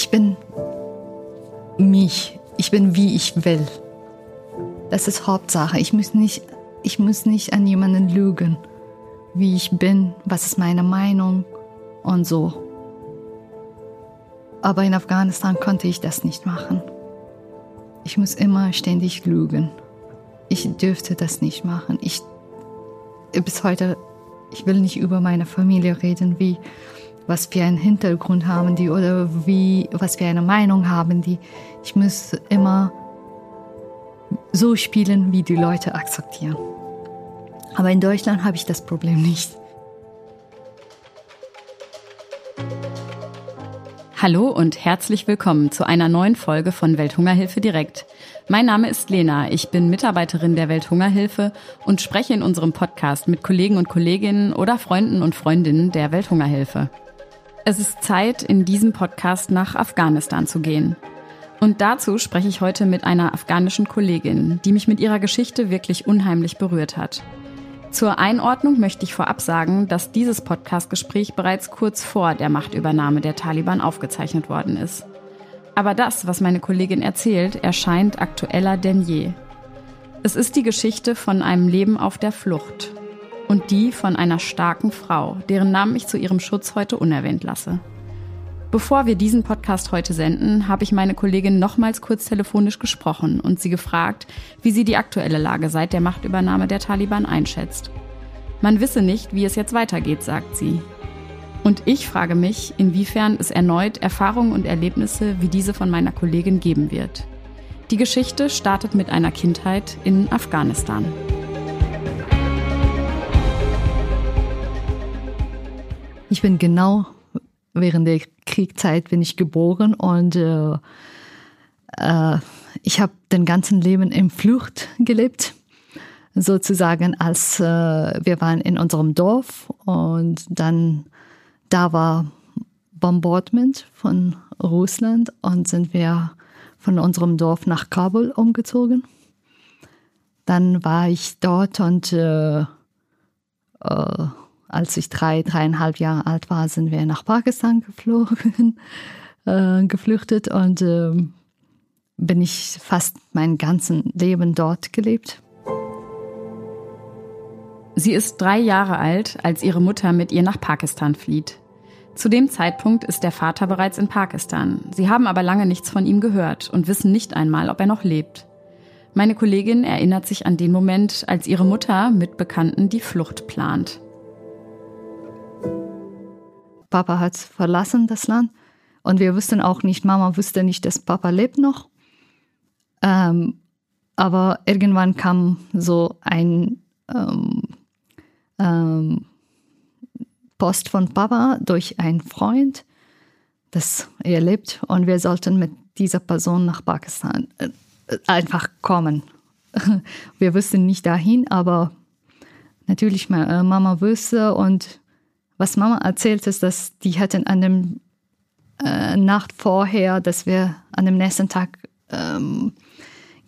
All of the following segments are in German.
ich bin mich. Ich bin wie ich will. Das ist Hauptsache. Ich muss nicht, ich muss nicht an jemanden lügen, wie ich bin, was ist meine Meinung und so. Aber in Afghanistan konnte ich das nicht machen. Ich muss immer ständig lügen. Ich dürfte das nicht machen. Ich bis heute, ich will nicht über meine Familie reden, wie was für einen Hintergrund haben die oder wie was für eine Meinung haben die. Ich muss immer so spielen, wie die Leute akzeptieren. Aber in Deutschland habe ich das Problem nicht. Hallo und herzlich willkommen zu einer neuen Folge von Welthungerhilfe direkt. Mein Name ist Lena, ich bin Mitarbeiterin der Welthungerhilfe und spreche in unserem Podcast mit Kollegen und Kolleginnen oder Freunden und Freundinnen der Welthungerhilfe. Es ist Zeit, in diesem Podcast nach Afghanistan zu gehen. Und dazu spreche ich heute mit einer afghanischen Kollegin, die mich mit ihrer Geschichte wirklich unheimlich berührt hat. Zur Einordnung möchte ich vorab sagen, dass dieses Podcastgespräch bereits kurz vor der Machtübernahme der Taliban aufgezeichnet worden ist. Aber das, was meine Kollegin erzählt, erscheint aktueller denn je. Es ist die Geschichte von einem Leben auf der Flucht und die von einer starken Frau, deren Namen ich zu ihrem Schutz heute unerwähnt lasse. Bevor wir diesen Podcast heute senden, habe ich meine Kollegin nochmals kurz telefonisch gesprochen und sie gefragt, wie sie die aktuelle Lage seit der Machtübernahme der Taliban einschätzt. Man wisse nicht, wie es jetzt weitergeht, sagt sie. Und ich frage mich, inwiefern es erneut Erfahrungen und Erlebnisse wie diese von meiner Kollegin geben wird. Die Geschichte startet mit einer Kindheit in Afghanistan. Ich bin genau während der Kriegszeit bin ich geboren und äh, äh, ich habe den ganzen Leben in Flucht gelebt, sozusagen als äh, wir waren in unserem Dorf und dann da war Bombardment von Russland und sind wir von unserem Dorf nach Kabul umgezogen. Dann war ich dort und äh, äh, als ich drei, dreieinhalb Jahre alt war, sind wir nach Pakistan geflogen, äh, geflüchtet und äh, bin ich fast mein ganzes Leben dort gelebt. Sie ist drei Jahre alt, als ihre Mutter mit ihr nach Pakistan flieht. Zu dem Zeitpunkt ist der Vater bereits in Pakistan. Sie haben aber lange nichts von ihm gehört und wissen nicht einmal, ob er noch lebt. Meine Kollegin erinnert sich an den Moment, als ihre Mutter mit Bekannten die Flucht plant. Papa hat verlassen das Land und wir wussten auch nicht, Mama wusste nicht, dass Papa lebt noch. Ähm, aber irgendwann kam so ein ähm, ähm, Post von Papa durch einen Freund, dass er lebt und wir sollten mit dieser Person nach Pakistan äh, einfach kommen. Wir wussten nicht dahin, aber natürlich äh, Mama wusste und was Mama erzählt ist, dass die hatten an dem äh, Nacht vorher, dass wir an dem nächsten Tag ähm,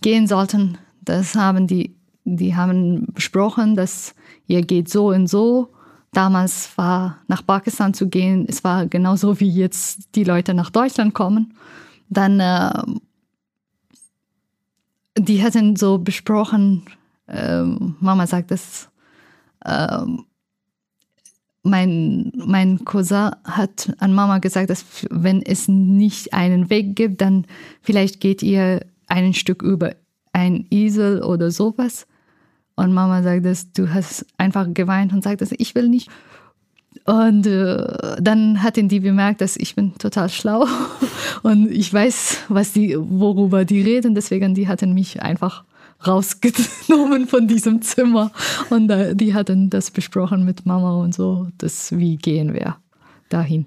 gehen sollten. Das haben die, die haben besprochen, dass ihr geht so und so. Damals war nach Pakistan zu gehen, es war genauso wie jetzt die Leute nach Deutschland kommen. Dann, äh, die hatten so besprochen, äh, Mama sagt, dass äh, mein, mein Cousin hat an Mama gesagt, dass wenn es nicht einen Weg gibt, dann vielleicht geht ihr ein Stück über ein Esel oder sowas. Und Mama sagt, dass du hast einfach geweint und sagt, dass ich will nicht. Und äh, dann hatten die bemerkt, dass ich bin total schlau und ich weiß, was die, worüber die reden. Deswegen die hatten mich einfach rausgenommen von diesem Zimmer. Und äh, die hatten das besprochen mit Mama und so, dass wie gehen wir dahin.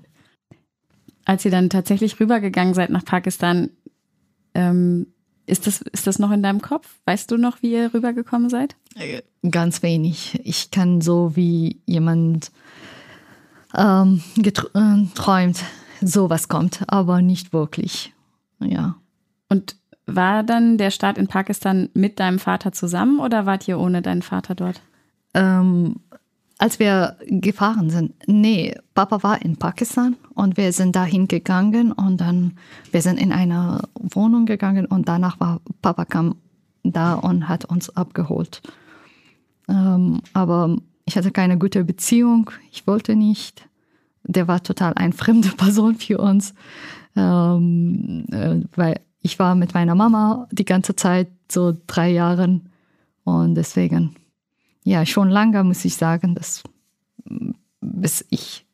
Als ihr dann tatsächlich rübergegangen seid nach Pakistan, ähm, ist, das, ist das noch in deinem Kopf? Weißt du noch, wie ihr rübergekommen seid? Äh, ganz wenig. Ich kann so wie jemand ähm, geträumt, äh, sowas kommt, aber nicht wirklich. Ja. Und war dann der Start in Pakistan mit deinem Vater zusammen oder wart ihr ohne deinen Vater dort? Ähm, als wir gefahren sind, nee, Papa war in Pakistan und wir sind dahin gegangen und dann, wir sind in eine Wohnung gegangen und danach war Papa kam da und hat uns abgeholt. Ähm, aber ich hatte keine gute Beziehung, ich wollte nicht. Der war total eine fremde Person für uns, ähm, äh, weil ich war mit meiner Mama die ganze Zeit, so drei Jahren und deswegen ja, schon lange muss ich sagen, dass bis ich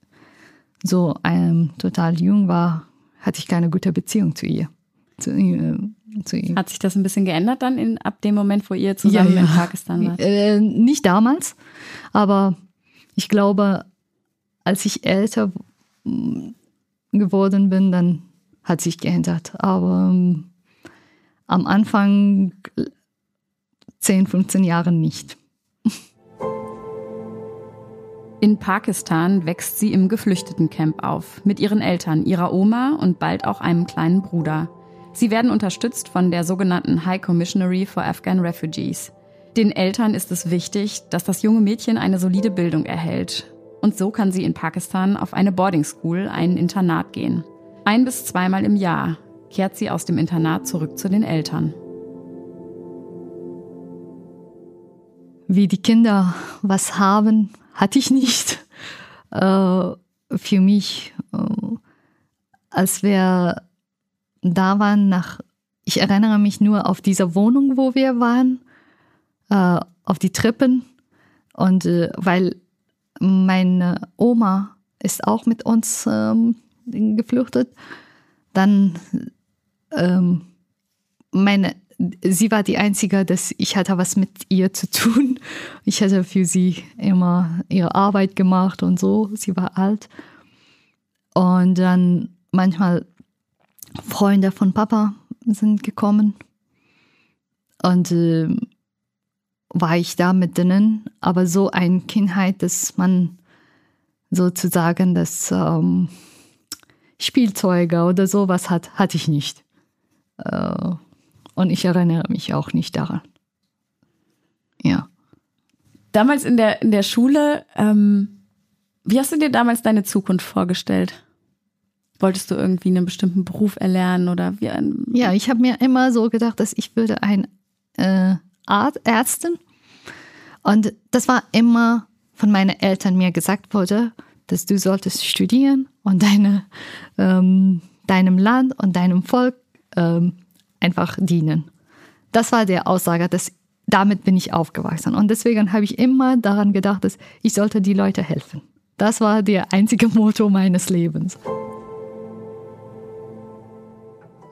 so ähm, total jung war, hatte ich keine gute Beziehung zu ihr. Zu, äh, zu ihr. Hat sich das ein bisschen geändert dann in, ab dem Moment, wo ihr zusammen ja, ja. in Pakistan wart? Äh, nicht damals, aber ich glaube, als ich älter geworden bin, dann hat sich geändert. Aber ähm, am Anfang 10, 15 Jahre nicht. In Pakistan wächst sie im Geflüchtetencamp auf, mit ihren Eltern, ihrer Oma und bald auch einem kleinen Bruder. Sie werden unterstützt von der sogenannten High Commissionary for Afghan Refugees. Den Eltern ist es wichtig, dass das junge Mädchen eine solide Bildung erhält. Und so kann sie in Pakistan auf eine Boarding School, ein Internat gehen. Ein bis zweimal im Jahr kehrt sie aus dem Internat zurück zu den Eltern. Wie die Kinder was haben, hatte ich nicht. Äh, für mich, äh, als wir da waren, nach, ich erinnere mich nur auf diese Wohnung, wo wir waren, äh, auf die Treppen. Und äh, weil meine Oma ist auch mit uns ähm, geflüchtet, dann ähm, meine sie war die Einzige, dass ich hatte was mit ihr zu tun. Ich hatte für sie immer ihre Arbeit gemacht und so. Sie war alt. Und dann manchmal Freunde von Papa sind gekommen. Und äh, war ich da mit denen. Aber so eine Kindheit, dass man sozusagen das ähm, Spielzeuge oder sowas hat, hatte ich nicht. Äh, und ich erinnere mich auch nicht daran. Ja. Damals in der, in der Schule, ähm, wie hast du dir damals deine Zukunft vorgestellt? Wolltest du irgendwie einen bestimmten Beruf erlernen oder wie ein Ja, ich habe mir immer so gedacht, dass ich würde ein äh, Art Ärztin. Und das war immer von meinen Eltern mir gesagt wurde, dass du solltest studieren und deine, ähm, deinem Land und deinem Volk ähm, einfach dienen. Das war der Aussage, dass damit bin ich aufgewachsen. Und deswegen habe ich immer daran gedacht, dass ich sollte die Leute helfen. Das war der einzige Motto meines Lebens.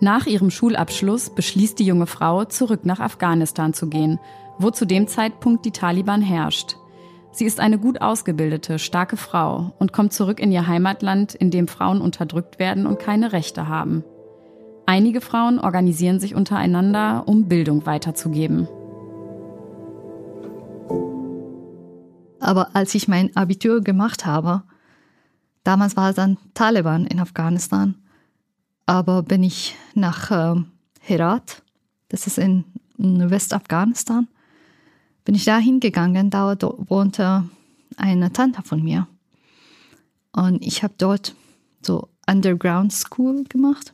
Nach ihrem Schulabschluss beschließt die junge Frau, zurück nach Afghanistan zu gehen, wo zu dem Zeitpunkt die Taliban herrscht. Sie ist eine gut ausgebildete, starke Frau und kommt zurück in ihr Heimatland, in dem Frauen unterdrückt werden und keine Rechte haben. Einige Frauen organisieren sich untereinander, um Bildung weiterzugeben. Aber als ich mein Abitur gemacht habe, damals war es dann Taliban in Afghanistan, aber bin ich nach äh, Herat, das ist in, in Westafghanistan, bin ich da hingegangen, da wohnte eine Tante von mir. Und ich habe dort so Underground School gemacht.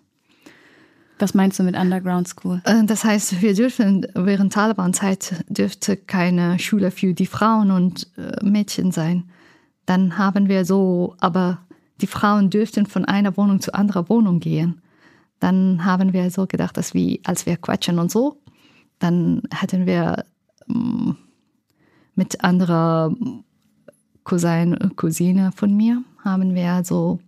Was meinst du mit Underground School? Äh, das heißt, wir dürfen während Taliban-Zeit dürfte keine Schule für die Frauen und äh, Mädchen sein. Dann haben wir so, aber die Frauen dürften von einer Wohnung zu anderer Wohnung gehen. Dann haben wir so gedacht, dass wir, als wir quatschen und so, dann hätten wir mm, mit anderer Cousin, Cousine von mir, haben wir so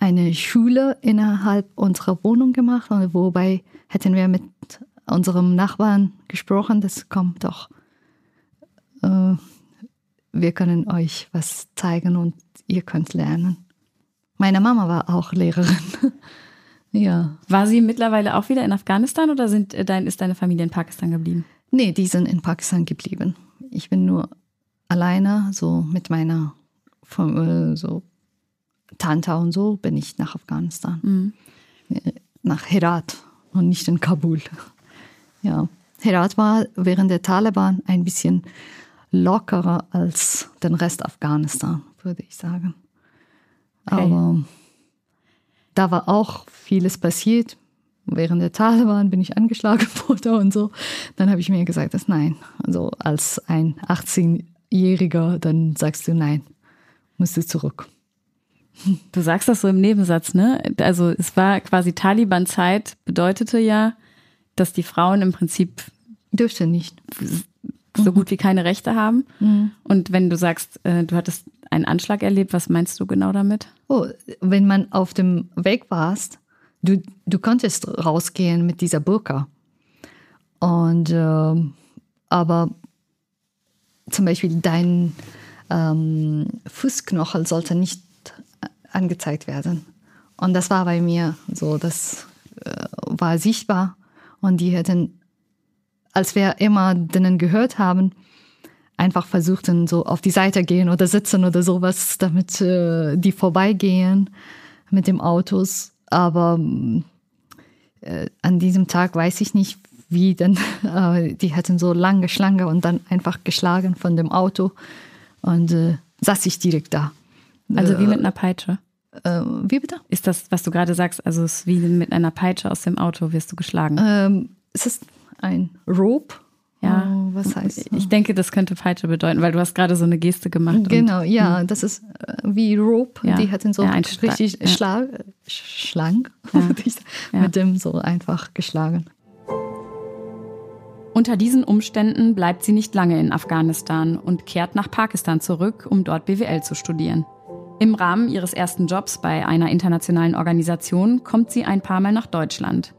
eine Schule innerhalb unserer Wohnung gemacht, wobei hätten wir mit unserem Nachbarn gesprochen, das kommt doch, äh, wir können euch was zeigen und ihr könnt lernen. Meine Mama war auch Lehrerin. ja. War sie mittlerweile auch wieder in Afghanistan oder sind, äh, dein, ist deine Familie in Pakistan geblieben? Nee, die sind in Pakistan geblieben. Ich bin nur alleine, so mit meiner äh, so Tanta und so bin ich nach Afghanistan. Mhm. Nach Herat und nicht in Kabul. Ja. Herat war während der Taliban ein bisschen lockerer als den Rest Afghanistan, würde ich sagen. Okay. Aber da war auch vieles passiert. Während der Taliban bin ich angeschlagen worden und so. Dann habe ich mir gesagt, dass nein. Also als ein 18-Jähriger, dann sagst du nein, musst du zurück. Du sagst das so im Nebensatz, ne? Also es war quasi Taliban-Zeit, bedeutete ja, dass die Frauen im Prinzip Dürfte nicht. so gut wie keine Rechte haben. Mhm. Und wenn du sagst, äh, du hattest einen Anschlag erlebt, was meinst du genau damit? Oh, wenn man auf dem Weg warst, du, du konntest rausgehen mit dieser Burka. Und ähm, aber zum Beispiel dein ähm, Fußknochel sollte nicht angezeigt werden. Und das war bei mir so, das äh, war sichtbar. Und die hätten, als wir immer denen gehört haben, einfach versuchten, so auf die Seite gehen oder sitzen oder sowas, damit äh, die vorbeigehen mit dem Autos. Aber äh, an diesem Tag weiß ich nicht, wie denn, äh, die hätten so lange Schlange und dann einfach geschlagen von dem Auto und äh, saß ich direkt da. Also wie mit einer Peitsche. Äh, wie bitte? Ist das, was du gerade sagst, also es ist wie mit einer Peitsche aus dem Auto wirst du geschlagen? Ähm, es ist ein Rope. Ja. Was heißt Ich denke, das könnte Peitsche bedeuten, weil du hast gerade so eine Geste gemacht. und- Genau, ja, das ist äh, wie Rope. Ja. Die hatten so Ja, richtig. Schlag, Schlang, Ja. Ja. mit dem so einfach geschlagen. Unter diesen Umständen bleibt sie nicht lange in Afghanistan und kehrt nach Pakistan zurück, um dort BWL zu studieren. Im Rahmen ihres ersten Jobs bei einer internationalen Organisation kommt sie ein paar Mal nach Deutschland.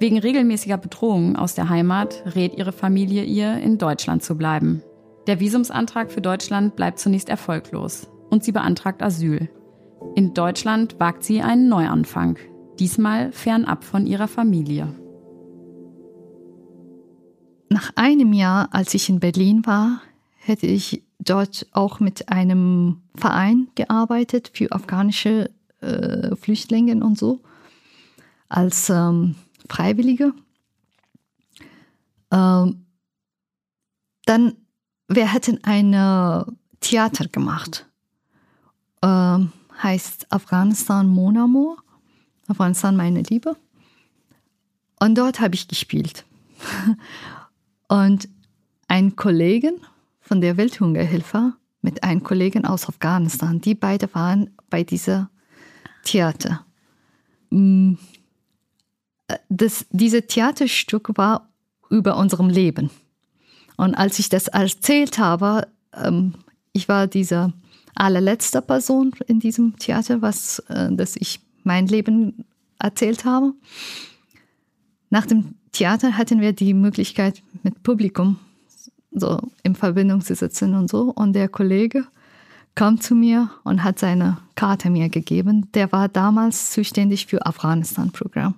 Wegen regelmäßiger Bedrohungen aus der Heimat rät ihre Familie ihr, in Deutschland zu bleiben. Der Visumsantrag für Deutschland bleibt zunächst erfolglos und sie beantragt Asyl. In Deutschland wagt sie einen Neuanfang, diesmal fernab von ihrer Familie. Nach einem Jahr, als ich in Berlin war, hätte ich dort auch mit einem Verein gearbeitet für afghanische äh, Flüchtlinge und so, als ähm, Freiwillige. Ähm, dann, wir hätten ein äh, Theater gemacht. Ähm, heißt Afghanistan Mon Amour. Afghanistan meine Liebe. Und dort habe ich gespielt. Und ein Kollegen von der Welthungerhilfe mit einem Kollegen aus Afghanistan, die beide waren bei dieser Theater. Das, dieses Theaterstück war über unserem Leben. Und als ich das erzählt habe, ähm, ich war diese allerletzte Person in diesem Theater, was, äh, dass ich mein Leben erzählt habe. Nach dem Theater hatten wir die Möglichkeit, mit Publikum so in Verbindung zu sitzen und so. Und der Kollege kam zu mir und hat seine Karte mir gegeben. Der war damals zuständig für Afghanistan-Programm.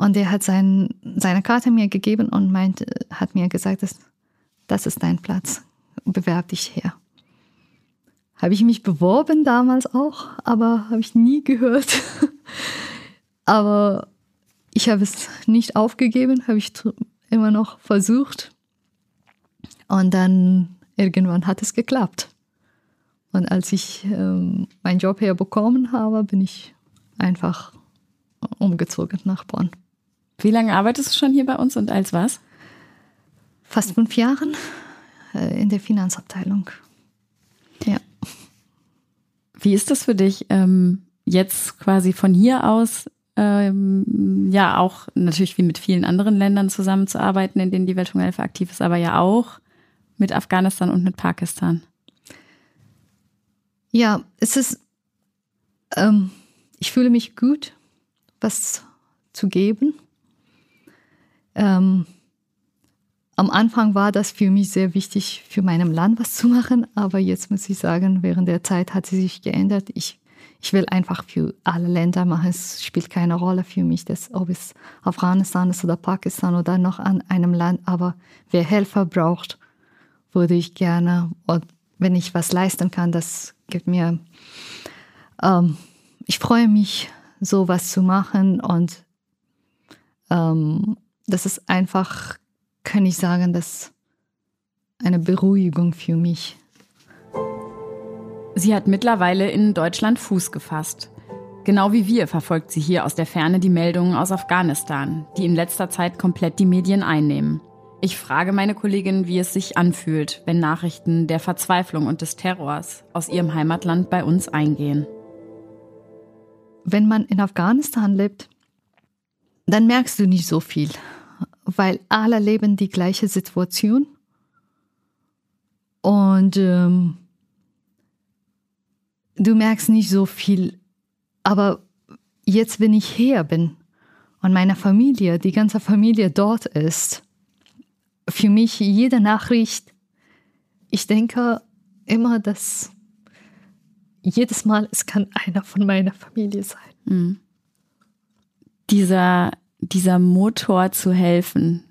Und der hat sein, seine Karte mir gegeben und meinte, hat mir gesagt, das, das ist dein Platz. Bewerb dich her. Habe ich mich beworben damals auch, aber habe ich nie gehört. aber ich habe es nicht aufgegeben, habe ich immer noch versucht. Und dann irgendwann hat es geklappt. Und als ich ähm, meinen Job herbekommen habe, bin ich einfach umgezogen nach Bonn. Wie lange arbeitest du schon hier bei uns und als was? Fast fünf Jahren äh, in der Finanzabteilung. Ja. Wie ist das für dich, ähm, jetzt quasi von hier aus, ähm, ja auch natürlich wie mit vielen anderen Ländern zusammenzuarbeiten, in denen die Welthungerhilfe aktiv ist, aber ja auch mit Afghanistan und mit Pakistan? Ja, es ist, ähm, ich fühle mich gut, was zu geben. Ähm, am Anfang war das für mich sehr wichtig, für meinem Land was zu machen, aber jetzt muss ich sagen, während der Zeit hat sie sich geändert. Ich, ich will einfach für alle Länder machen. Es spielt keine Rolle für mich, dass, ob es Afghanistan ist oder Pakistan oder noch an einem Land, aber wer Helfer braucht, würde ich gerne, und wenn ich was leisten kann, das gibt mir, ähm, ich freue mich, sowas zu machen und ähm, das ist einfach, kann ich sagen, dass eine Beruhigung für mich. Sie hat mittlerweile in Deutschland Fuß gefasst. Genau wie wir verfolgt sie hier aus der Ferne die Meldungen aus Afghanistan, die in letzter Zeit komplett die Medien einnehmen. Ich frage meine Kollegin, wie es sich anfühlt, wenn Nachrichten der Verzweiflung und des Terrors aus ihrem Heimatland bei uns eingehen. Wenn man in Afghanistan lebt, dann merkst du nicht so viel, weil alle leben die gleiche Situation. Und ähm, du merkst nicht so viel. Aber jetzt, wenn ich hier bin und meine Familie, die ganze Familie dort ist, für mich jede Nachricht, ich denke immer, dass jedes Mal es kann einer von meiner Familie sein. Mhm. Dieser, dieser Motor zu helfen,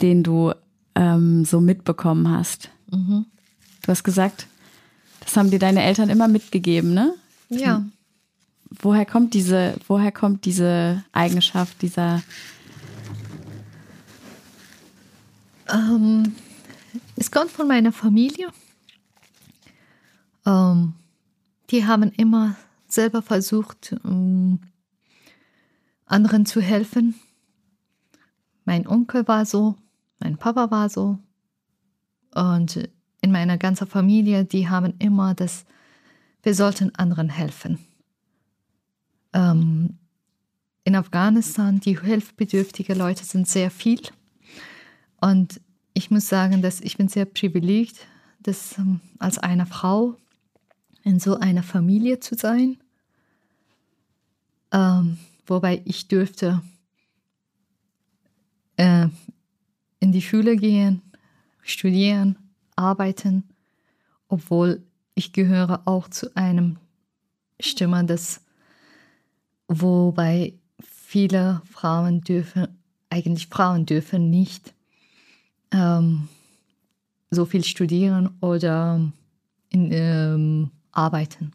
den du ähm, so mitbekommen hast. Mhm. Du hast gesagt, das haben dir deine Eltern immer mitgegeben, ne? Ja. Woher kommt diese, woher kommt diese Eigenschaft, dieser Ähm, es kommt von meiner Familie. Ähm, die haben immer selber versucht, ähm, anderen zu helfen. Mein Onkel war so, mein Papa war so. Und in meiner ganzen Familie, die haben immer das, wir sollten anderen helfen. Ähm, in Afghanistan, die hilfsbedürftige Leute sind sehr viel. Und ich muss sagen, dass ich bin sehr privilegiert, dass ähm, als eine Frau in so einer Familie zu sein, ähm, wobei ich dürfte äh, in die Schule gehen, studieren, arbeiten, obwohl ich gehöre auch zu einem Stimme, das wobei viele Frauen dürfen, eigentlich Frauen dürfen nicht ähm, so viel studieren oder in, ähm, arbeiten.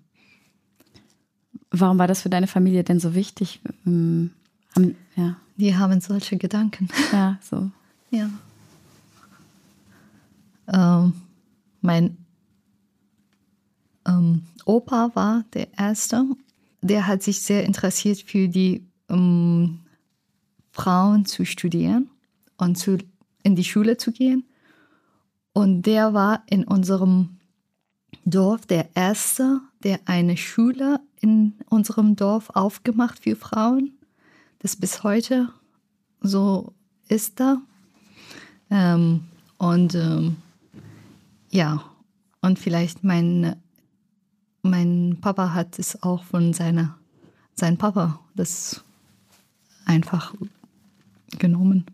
Warum war das für deine Familie denn so wichtig? Ähm, ja. Die haben solche Gedanken. Ja, so. Ja. Ähm, mein ähm, Opa war der Erste. Der hat sich sehr interessiert für die ähm, Frauen zu studieren und zu in die Schule zu gehen. Und der war in unserem Dorf der Erste, der eine Schule in unserem Dorf aufgemacht für Frauen. Das bis heute so ist da. Ähm, und ähm, ja, und vielleicht mein, mein Papa hat es auch von seiner, sein Papa das einfach genommen.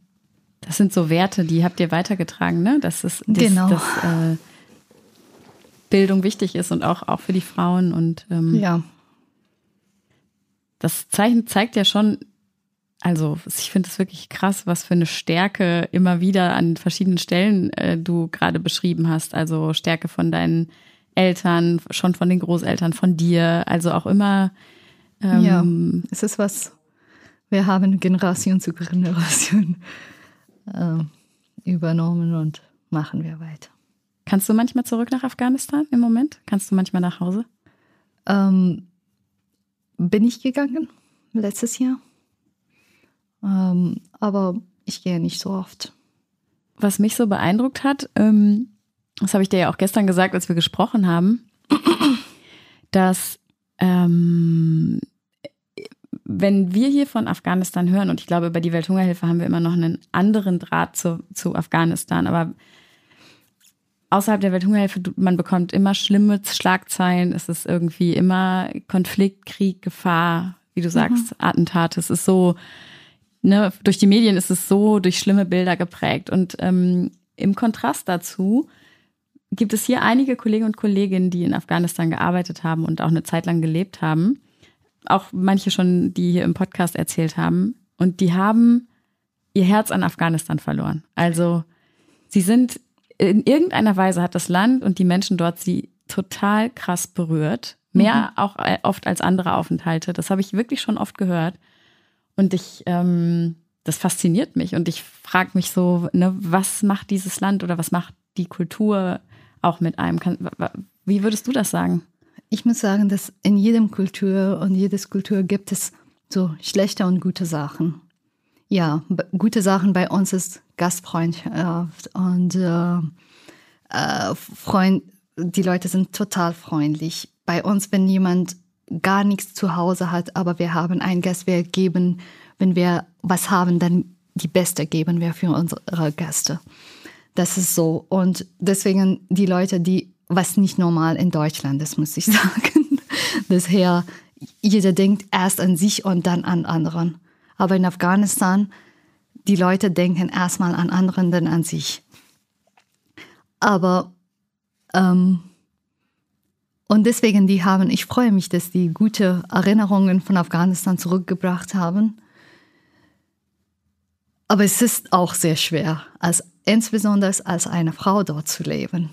Das sind so Werte, die habt ihr weitergetragen, ne? Dass, es, dass, genau. dass äh, Bildung wichtig ist und auch, auch für die Frauen. Und ähm, ja. Das Zeichen zeigt ja schon, also ich finde es wirklich krass, was für eine Stärke immer wieder an verschiedenen Stellen äh, du gerade beschrieben hast. Also Stärke von deinen Eltern, schon von den Großeltern, von dir. Also auch immer. Ähm, ja, es ist was. Wir haben Generation zu Generation äh, übernommen und machen wir weiter. Kannst du manchmal zurück nach Afghanistan im Moment? Kannst du manchmal nach Hause? Ähm, bin ich gegangen letztes Jahr. Ähm, aber ich gehe nicht so oft. Was mich so beeindruckt hat, ähm, das habe ich dir ja auch gestern gesagt, als wir gesprochen haben, dass ähm, wenn wir hier von Afghanistan hören, und ich glaube, über die Welthungerhilfe haben wir immer noch einen anderen Draht zu, zu Afghanistan, aber außerhalb der Welthungerhilfe, man bekommt immer schlimme Schlagzeilen, es ist irgendwie immer Konflikt, Krieg, Gefahr, wie du sagst, mhm. Attentate. Es ist so, ne, durch die Medien ist es so durch schlimme Bilder geprägt. Und ähm, im Kontrast dazu gibt es hier einige Kollegen und Kolleginnen, die in Afghanistan gearbeitet haben und auch eine Zeit lang gelebt haben auch manche schon, die hier im Podcast erzählt haben. Und die haben ihr Herz an Afghanistan verloren. Also sie sind in irgendeiner Weise hat das Land und die Menschen dort sie total krass berührt. Mehr mhm. auch äh, oft als andere Aufenthalte. Das habe ich wirklich schon oft gehört. Und ich, ähm, das fasziniert mich. Und ich frage mich so, ne, was macht dieses Land oder was macht die Kultur auch mit einem? Wie würdest du das sagen? Ich muss sagen, dass in jedem Kultur und jedes Kultur gibt es so schlechte und gute Sachen. Ja, gute Sachen bei uns ist Gastfreundschaft und äh, äh, Freund, die Leute sind total freundlich. Bei uns, wenn jemand gar nichts zu Hause hat, aber wir haben ein Gast, wir geben, wenn wir was haben, dann die Beste geben wir für unsere Gäste. Das ist so. Und deswegen die Leute, die, was nicht normal in Deutschland ist, muss ich sagen. Daher, jeder denkt erst an sich und dann an anderen. Aber in Afghanistan, die Leute denken erstmal an anderen, dann an sich. Aber ähm, und deswegen, die haben, ich freue mich, dass die gute Erinnerungen von Afghanistan zurückgebracht haben. Aber es ist auch sehr schwer, als, insbesondere als eine Frau dort zu leben.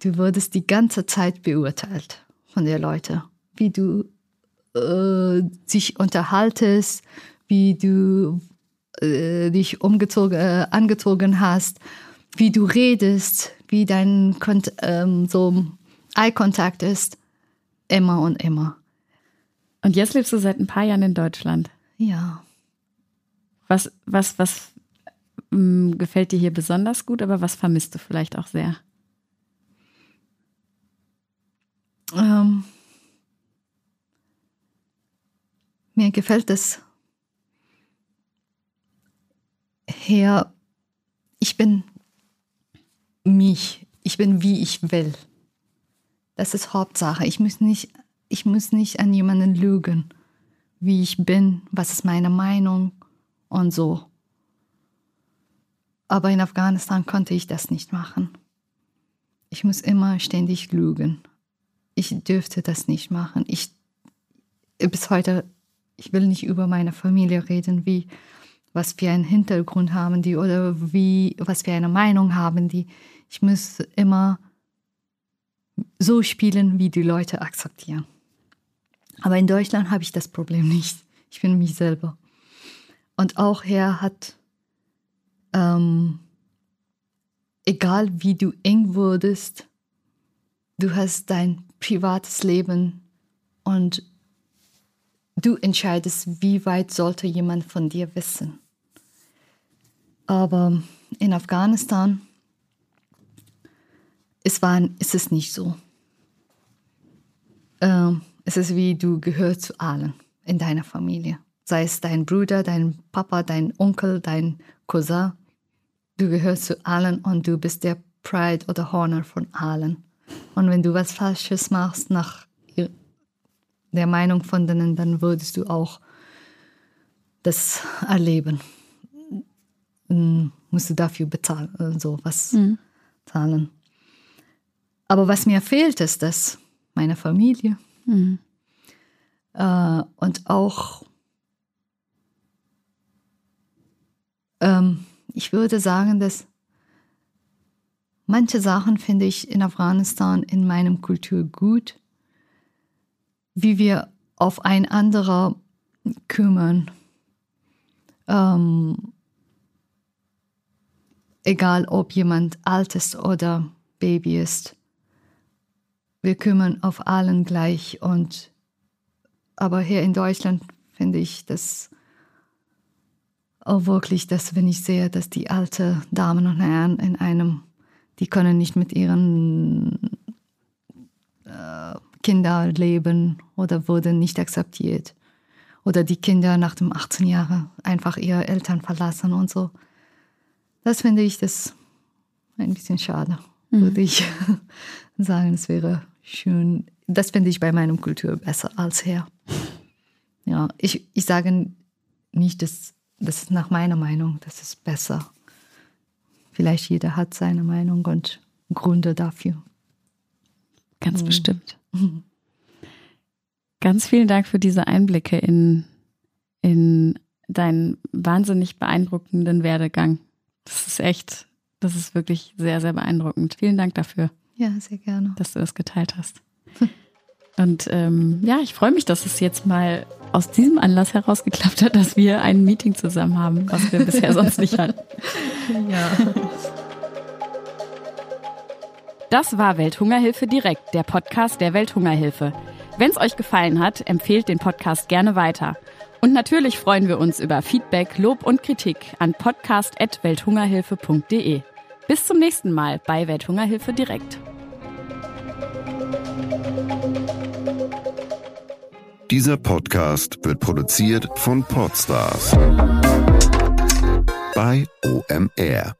Du wurdest die ganze Zeit beurteilt von den Leuten, wie du äh, dich unterhaltest, wie du äh, dich umgezogen, äh, angezogen hast, wie du redest, wie dein ähm, so Eye-Contact ist. Immer und immer. Und jetzt lebst du seit ein paar Jahren in Deutschland. Ja. Was, was, was mh, mm, gefällt dir hier besonders gut, aber was vermisst du vielleicht auch sehr? Ähm, mir gefällt es her, ich bin mich, ich bin wie ich will. Das ist Hauptsache. Ich muss nicht, ich muss nicht an jemanden lügen, wie ich bin, was ist meine Meinung und so. Aber in Afghanistan konnte ich das nicht machen. Ich muss immer ständig lügen. Ich dürfte das nicht machen. Ich bis heute, ich will nicht über meine Familie reden, wie was für einen Hintergrund haben die oder wie was für eine Meinung haben die. Ich muss immer so spielen, wie die Leute akzeptieren. Aber in Deutschland habe ich das Problem nicht. Ich bin mich selber. Und auch er hat, ähm, egal wie du eng wurdest, du hast dein privates Leben und du entscheidest, wie weit sollte jemand von dir wissen. Aber in Afghanistan es, war, es ist nicht so. Ähm, es ist wie du gehörst zu allen in deiner Familie. Sei es dein Bruder, dein Papa, dein Onkel, dein Cousin. Du gehörst zu allen und du bist der Pride oder Honor von allen. Und wenn du was Falsches machst nach der Meinung von denen, dann würdest du auch das erleben. Hm, musst du dafür bezahlen, so was mhm. zahlen. Aber was mir fehlt, ist das, meine Familie. Mhm. Äh, und auch, ähm, ich würde sagen, dass manche Sachen finde ich in Afghanistan in meinem Kultur gut, wie wir auf ein anderer kümmern. Ähm, egal ob jemand alt ist oder Baby ist wir kümmern auf allen gleich. Und aber hier in Deutschland finde ich das auch wirklich, dass wenn ich sehe, dass die alten Damen und Herren in einem, die können nicht mit ihren äh, Kindern leben oder wurden nicht akzeptiert. Oder die Kinder nach dem 18 Jahren einfach ihre Eltern verlassen und so. Das finde ich das ein bisschen schade, mhm. würde ich sagen. Es wäre schön. Das finde ich bei meinem Kultur besser als hier. Ja, ich, ich sage nicht, dass das ist nach meiner Meinung, das ist besser. Vielleicht jeder hat seine Meinung und Gründe dafür. Ganz mhm. bestimmt. Ganz vielen Dank für diese Einblicke in, in deinen wahnsinnig beeindruckenden Werdegang. Das ist echt, das ist wirklich sehr, sehr beeindruckend. Vielen Dank dafür. Ja, sehr gerne. Dass du das geteilt hast. Und ähm, ja, ich freue mich, dass es jetzt mal aus diesem Anlass heraus geklappt hat, dass wir ein Meeting zusammen haben, was wir bisher sonst nicht hatten. Ja. Das war Welthungerhilfe direkt, der Podcast der Welthungerhilfe. Wenn es euch gefallen hat, empfehlt den Podcast gerne weiter. Und natürlich freuen wir uns über Feedback, Lob und Kritik an podcast.welthungerhilfe.de. Bis zum nächsten Mal bei Welthungerhilfe direkt. Dieser Podcast wird produziert von Podstars bei OMR.